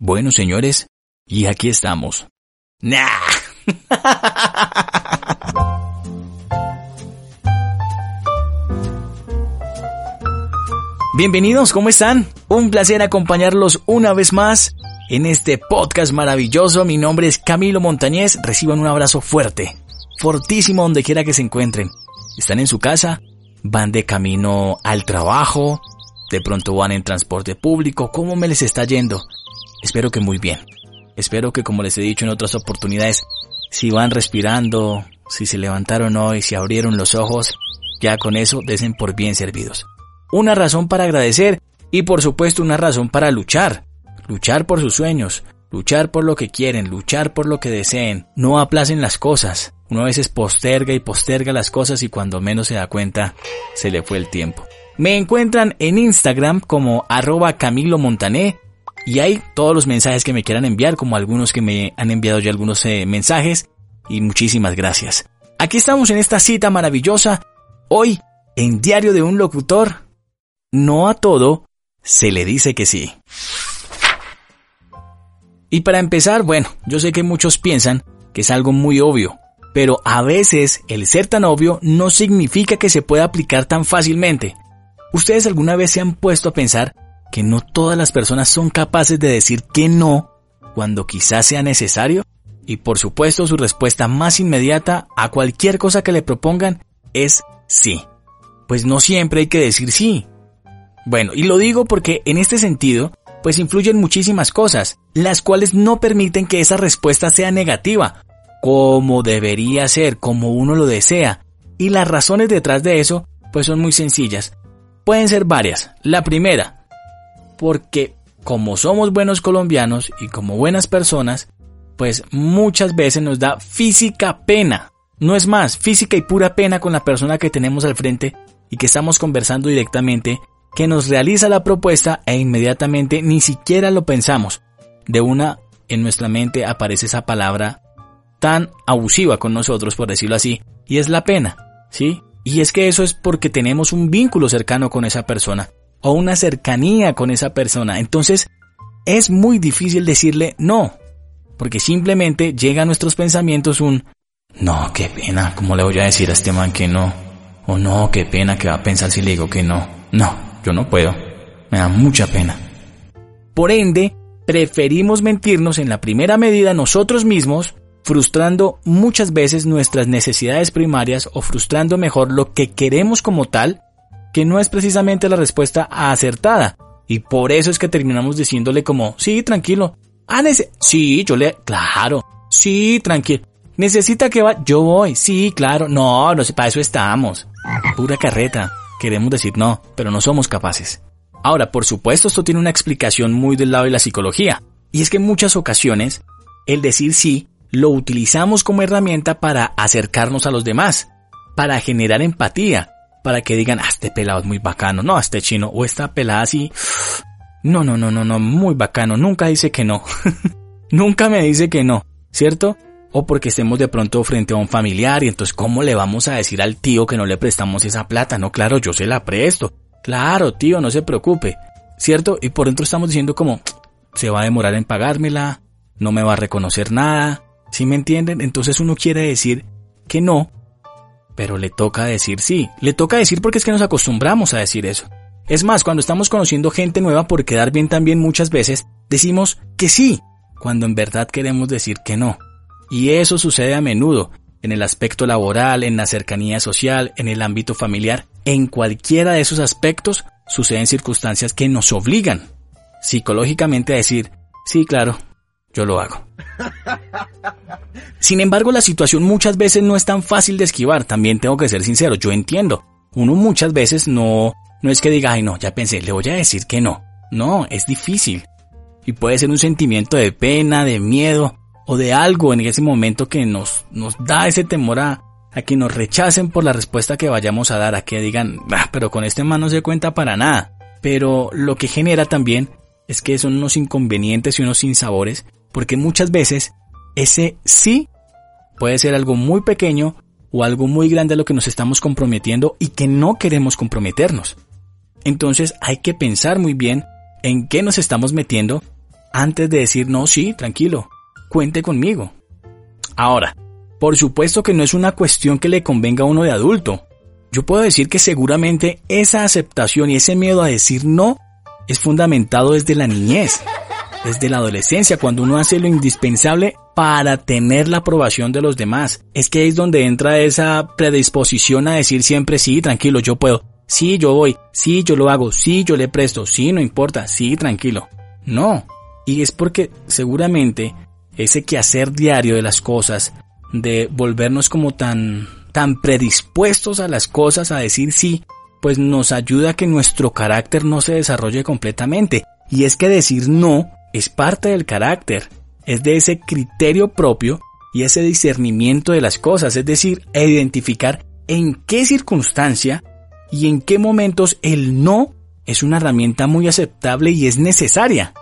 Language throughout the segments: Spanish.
Bueno, señores, y aquí estamos. ¡Nah! Bienvenidos, ¿cómo están? Un placer acompañarlos una vez más en este podcast maravilloso. Mi nombre es Camilo Montañez. Reciban un abrazo fuerte, fortísimo donde quiera que se encuentren. ¿Están en su casa? Van de camino al trabajo, de pronto van en transporte público, ¿cómo me les está yendo? Espero que muy bien. Espero que como les he dicho en otras oportunidades, si van respirando, si se levantaron hoy, si abrieron los ojos, ya con eso desen por bien servidos. Una razón para agradecer y por supuesto una razón para luchar. Luchar por sus sueños, luchar por lo que quieren, luchar por lo que deseen. No aplacen las cosas. Uno a veces posterga y posterga las cosas y cuando menos se da cuenta, se le fue el tiempo. Me encuentran en Instagram como arroba Camilo Montané y hay todos los mensajes que me quieran enviar, como algunos que me han enviado ya algunos eh, mensajes y muchísimas gracias. Aquí estamos en esta cita maravillosa. Hoy, en Diario de un Locutor, no a todo se le dice que sí. Y para empezar, bueno, yo sé que muchos piensan que es algo muy obvio, pero a veces el ser tan obvio no significa que se pueda aplicar tan fácilmente. ¿Ustedes alguna vez se han puesto a pensar que no todas las personas son capaces de decir que no cuando quizás sea necesario? Y por supuesto su respuesta más inmediata a cualquier cosa que le propongan es sí. Pues no siempre hay que decir sí. Bueno, y lo digo porque en este sentido, pues influyen muchísimas cosas, las cuales no permiten que esa respuesta sea negativa, como debería ser, como uno lo desea. Y las razones detrás de eso, pues son muy sencillas. Pueden ser varias. La primera, porque como somos buenos colombianos y como buenas personas, pues muchas veces nos da física pena. No es más, física y pura pena con la persona que tenemos al frente y que estamos conversando directamente, que nos realiza la propuesta e inmediatamente ni siquiera lo pensamos. De una en nuestra mente aparece esa palabra tan abusiva con nosotros, por decirlo así, y es la pena, ¿sí? Y es que eso es porque tenemos un vínculo cercano con esa persona, o una cercanía con esa persona. Entonces, es muy difícil decirle no, porque simplemente llega a nuestros pensamientos un, no, qué pena, ¿cómo le voy a decir a este man que no? O no, qué pena que va a pensar si le digo que no. No, yo no puedo. Me da mucha pena. Por ende, preferimos mentirnos en la primera medida nosotros mismos frustrando muchas veces nuestras necesidades primarias o frustrando mejor lo que queremos como tal, que no es precisamente la respuesta acertada. Y por eso es que terminamos diciéndole como, sí, tranquilo. Ah, sí, yo le, claro, sí, tranquilo. Necesita que va, yo voy, sí, claro, no, no sé, para eso estamos. Pura carreta. Queremos decir no, pero no somos capaces. Ahora, por supuesto, esto tiene una explicación muy del lado de la psicología. Y es que en muchas ocasiones, el decir sí lo utilizamos como herramienta para acercarnos a los demás, para generar empatía, para que digan, ah, este pelado es muy bacano, no, este chino, o esta pelada así, no, no, no, no, no, muy bacano, nunca dice que no, nunca me dice que no, ¿cierto? O porque estemos de pronto frente a un familiar y entonces, ¿cómo le vamos a decir al tío que no le prestamos esa plata? No, claro, yo se la presto. Claro, tío, no se preocupe. ¿Cierto? Y por dentro estamos diciendo como, se va a demorar en pagármela, no me va a reconocer nada, ¿Sí me entienden? Entonces uno quiere decir que no, pero le toca decir sí. Le toca decir porque es que nos acostumbramos a decir eso. Es más, cuando estamos conociendo gente nueva por quedar bien también muchas veces, decimos que sí, cuando en verdad queremos decir que no. Y eso sucede a menudo, en el aspecto laboral, en la cercanía social, en el ámbito familiar. En cualquiera de esos aspectos suceden circunstancias que nos obligan psicológicamente a decir, sí, claro, yo lo hago. Sin embargo, la situación muchas veces no es tan fácil de esquivar, también tengo que ser sincero, yo entiendo. Uno muchas veces no, no es que diga, ay no, ya pensé, le voy a decir que no. No, es difícil. Y puede ser un sentimiento de pena, de miedo o de algo en ese momento que nos, nos da ese temor a, a que nos rechacen por la respuesta que vayamos a dar, a que digan, ah, pero con este man no se cuenta para nada. Pero lo que genera también es que son unos inconvenientes y unos sinsabores, porque muchas veces ese sí puede ser algo muy pequeño o algo muy grande a lo que nos estamos comprometiendo y que no queremos comprometernos. Entonces hay que pensar muy bien en qué nos estamos metiendo antes de decir no, sí, tranquilo, cuente conmigo. Ahora, por supuesto que no es una cuestión que le convenga a uno de adulto. Yo puedo decir que seguramente esa aceptación y ese miedo a decir no es fundamentado desde la niñez, desde la adolescencia, cuando uno hace lo indispensable para tener la aprobación de los demás. Es que es donde entra esa predisposición a decir siempre sí, tranquilo, yo puedo. Sí, yo voy. Sí, yo lo hago. Sí, yo le presto. Sí, no importa. Sí, tranquilo. No. Y es porque seguramente ese quehacer diario de las cosas, de volvernos como tan, tan predispuestos a las cosas, a decir sí, pues nos ayuda a que nuestro carácter no se desarrolle completamente. Y es que decir no es parte del carácter, es de ese criterio propio y ese discernimiento de las cosas, es decir, identificar en qué circunstancia y en qué momentos el no es una herramienta muy aceptable y es necesaria.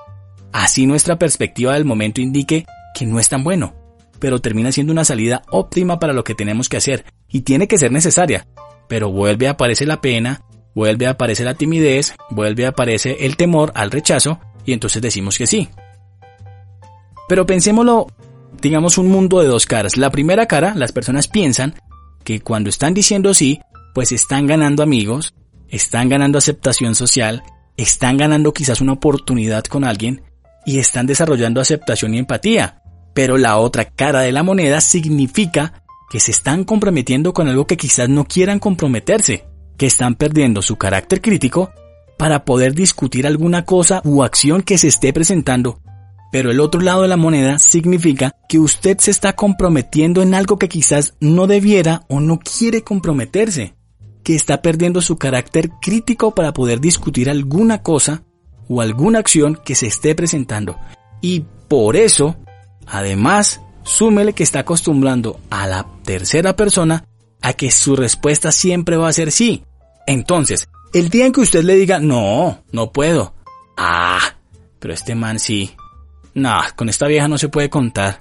Así nuestra perspectiva del momento indique que no es tan bueno, pero termina siendo una salida óptima para lo que tenemos que hacer y tiene que ser necesaria, pero vuelve a aparecer la pena, vuelve a aparecer la timidez, vuelve a aparecer el temor al rechazo y entonces decimos que sí. Pero pensémoslo, digamos un mundo de dos caras. La primera cara, las personas piensan que cuando están diciendo sí, pues están ganando amigos, están ganando aceptación social, están ganando quizás una oportunidad con alguien y están desarrollando aceptación y empatía. Pero la otra cara de la moneda significa que se están comprometiendo con algo que quizás no quieran comprometerse, que están perdiendo su carácter crítico para poder discutir alguna cosa u acción que se esté presentando. Pero el otro lado de la moneda significa que usted se está comprometiendo en algo que quizás no debiera o no quiere comprometerse, que está perdiendo su carácter crítico para poder discutir alguna cosa o alguna acción que se esté presentando. Y por eso, además, súmele que está acostumbrando a la tercera persona a que su respuesta siempre va a ser sí. Entonces, el día en que usted le diga, no, no puedo. Ah, pero este man sí. No, con esta vieja no se puede contar.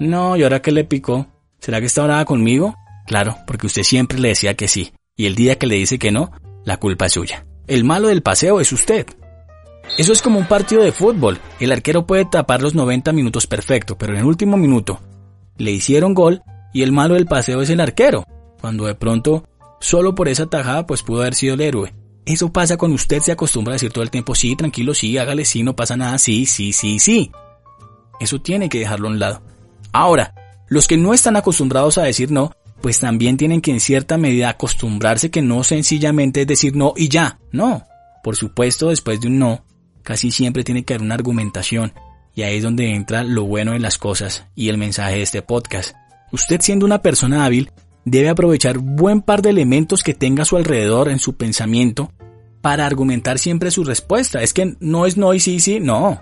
No, ¿y ahora qué le picó? ¿Será que está brava conmigo? Claro, porque usted siempre le decía que sí. Y el día que le dice que no, la culpa es suya. El malo del paseo es usted. Eso es como un partido de fútbol. El arquero puede tapar los 90 minutos perfecto, pero en el último minuto le hicieron gol y el malo del paseo es el arquero, cuando de pronto, solo por esa tajada, pues pudo haber sido el héroe. Eso pasa cuando usted se acostumbra a decir todo el tiempo, sí, tranquilo, sí, hágale, sí, no pasa nada, sí, sí, sí, sí. Eso tiene que dejarlo a un lado. Ahora, los que no están acostumbrados a decir no, pues también tienen que en cierta medida acostumbrarse que no sencillamente es decir no y ya, no. Por supuesto, después de un no, casi siempre tiene que haber una argumentación, y ahí es donde entra lo bueno de las cosas y el mensaje de este podcast. Usted siendo una persona hábil, debe aprovechar buen par de elementos que tenga a su alrededor en su pensamiento para argumentar siempre su respuesta. Es que no es no y sí, sí, no.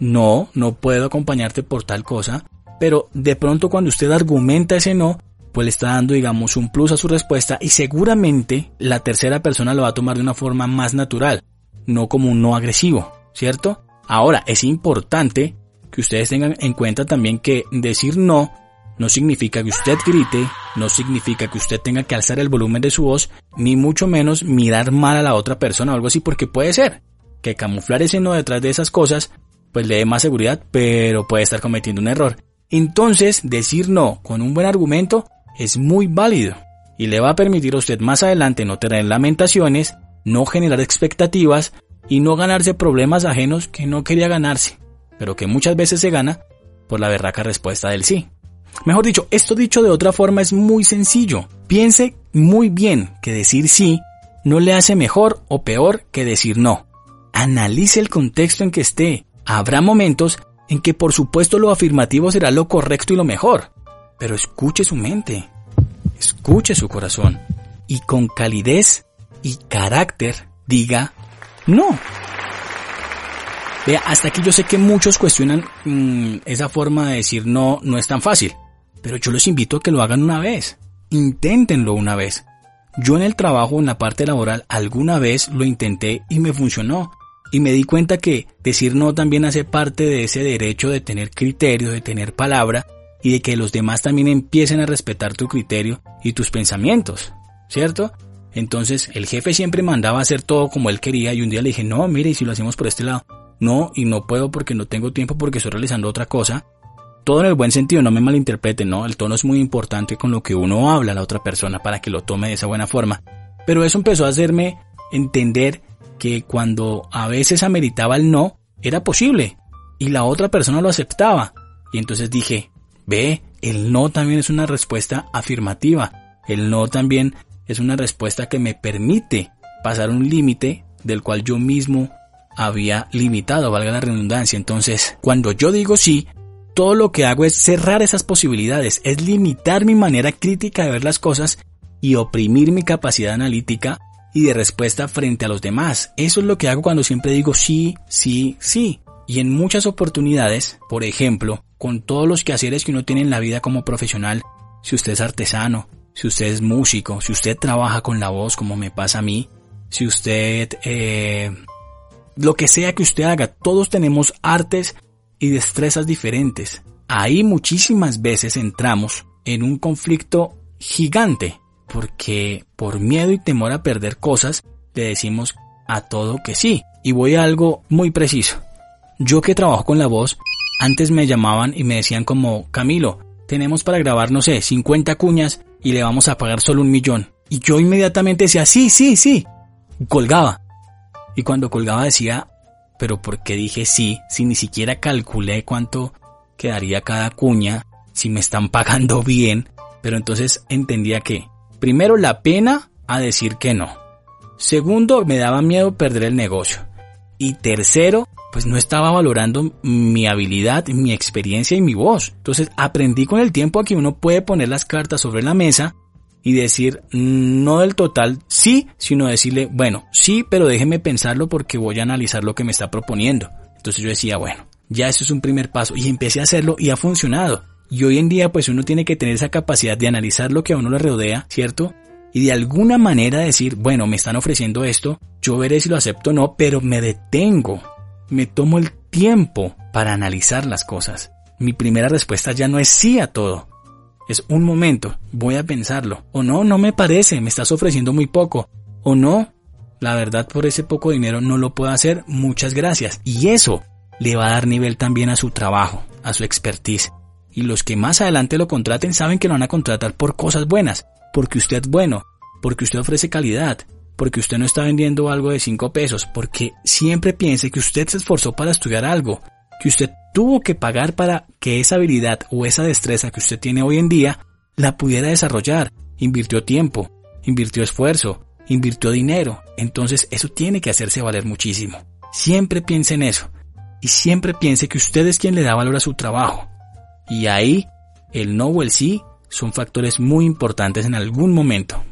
No, no puedo acompañarte por tal cosa, pero de pronto cuando usted argumenta ese no, pues le está dando, digamos, un plus a su respuesta y seguramente la tercera persona lo va a tomar de una forma más natural no como un no agresivo, ¿cierto? Ahora, es importante que ustedes tengan en cuenta también que decir no no significa que usted grite, no significa que usted tenga que alzar el volumen de su voz, ni mucho menos mirar mal a la otra persona o algo así, porque puede ser que camuflar ese no detrás de esas cosas, pues le dé más seguridad, pero puede estar cometiendo un error. Entonces, decir no con un buen argumento es muy válido y le va a permitir a usted más adelante no tener lamentaciones no generar expectativas y no ganarse problemas ajenos que no quería ganarse, pero que muchas veces se gana por la berraca respuesta del sí. Mejor dicho, esto dicho de otra forma es muy sencillo. Piense muy bien que decir sí no le hace mejor o peor que decir no. Analice el contexto en que esté. Habrá momentos en que por supuesto lo afirmativo será lo correcto y lo mejor. Pero escuche su mente, escuche su corazón y con calidez y carácter diga no. Vea, hasta aquí yo sé que muchos cuestionan mm, esa forma de decir no, no es tan fácil. Pero yo los invito a que lo hagan una vez. Inténtenlo una vez. Yo en el trabajo, en la parte laboral, alguna vez lo intenté y me funcionó. Y me di cuenta que decir no también hace parte de ese derecho de tener criterio, de tener palabra y de que los demás también empiecen a respetar tu criterio y tus pensamientos, ¿cierto? Entonces el jefe siempre mandaba hacer todo como él quería y un día le dije, no, mire, ¿y si lo hacemos por este lado? No, y no puedo porque no tengo tiempo porque estoy realizando otra cosa. Todo en el buen sentido, no me malinterpreten, ¿no? El tono es muy importante con lo que uno habla a la otra persona para que lo tome de esa buena forma. Pero eso empezó a hacerme entender que cuando a veces ameritaba el no, era posible. Y la otra persona lo aceptaba. Y entonces dije, ve, el no también es una respuesta afirmativa. El no también es una respuesta que me permite pasar un límite del cual yo mismo había limitado, valga la redundancia. Entonces, cuando yo digo sí, todo lo que hago es cerrar esas posibilidades, es limitar mi manera crítica de ver las cosas y oprimir mi capacidad analítica y de respuesta frente a los demás. Eso es lo que hago cuando siempre digo sí, sí, sí. Y en muchas oportunidades, por ejemplo, con todos los quehaceres que uno tiene en la vida como profesional, si usted es artesano, si usted es músico, si usted trabaja con la voz como me pasa a mí, si usted eh, lo que sea que usted haga, todos tenemos artes y destrezas diferentes. Ahí muchísimas veces entramos en un conflicto gigante, porque por miedo y temor a perder cosas, le decimos a todo que sí. Y voy a algo muy preciso. Yo que trabajo con la voz, antes me llamaban y me decían como, Camilo, tenemos para grabar, no sé, 50 cuñas y le vamos a pagar solo un millón. Y yo inmediatamente decía, sí, sí, sí. Colgaba. Y cuando colgaba decía, pero ¿por qué dije sí si ni siquiera calculé cuánto quedaría cada cuña, si me están pagando bien? Pero entonces entendía que, primero, la pena a decir que no. Segundo, me daba miedo perder el negocio. Y tercero, pues no estaba valorando mi habilidad, mi experiencia y mi voz. Entonces aprendí con el tiempo a que uno puede poner las cartas sobre la mesa y decir no del total sí, sino decirle, bueno, sí, pero déjeme pensarlo porque voy a analizar lo que me está proponiendo. Entonces yo decía, bueno, ya eso es un primer paso y empecé a hacerlo y ha funcionado. Y hoy en día pues uno tiene que tener esa capacidad de analizar lo que a uno le rodea, ¿cierto? Y de alguna manera decir, bueno, me están ofreciendo esto, yo veré si lo acepto o no, pero me detengo, me tomo el tiempo para analizar las cosas. Mi primera respuesta ya no es sí a todo, es un momento, voy a pensarlo. O no, no me parece, me estás ofreciendo muy poco. O no, la verdad por ese poco dinero no lo puedo hacer, muchas gracias. Y eso le va a dar nivel también a su trabajo, a su expertise. Y los que más adelante lo contraten saben que lo van a contratar por cosas buenas, porque usted es bueno, porque usted ofrece calidad, porque usted no está vendiendo algo de 5 pesos, porque siempre piense que usted se esforzó para estudiar algo, que usted tuvo que pagar para que esa habilidad o esa destreza que usted tiene hoy en día la pudiera desarrollar. Invirtió tiempo, invirtió esfuerzo, invirtió dinero. Entonces eso tiene que hacerse valer muchísimo. Siempre piense en eso. Y siempre piense que usted es quien le da valor a su trabajo. Y ahí, el no o el sí son factores muy importantes en algún momento.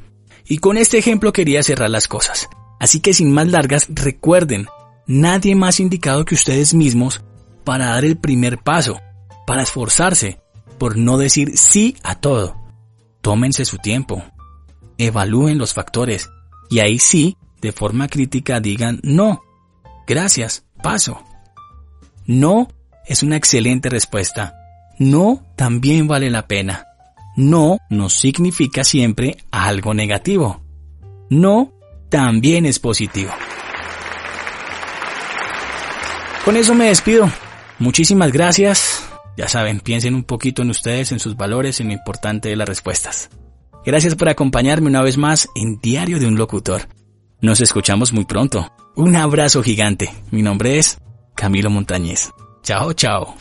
Y con este ejemplo quería cerrar las cosas. Así que sin más largas, recuerden, nadie más indicado que ustedes mismos para dar el primer paso, para esforzarse por no decir sí a todo. Tómense su tiempo, evalúen los factores y ahí sí, de forma crítica digan no, gracias, paso. No es una excelente respuesta. No también vale la pena. No no significa siempre algo negativo. No también es positivo. Con eso me despido. Muchísimas gracias. Ya saben, piensen un poquito en ustedes, en sus valores, en lo importante de las respuestas. Gracias por acompañarme una vez más en Diario de un Locutor. Nos escuchamos muy pronto. Un abrazo gigante. Mi nombre es Camilo Montañez. Chao, chao.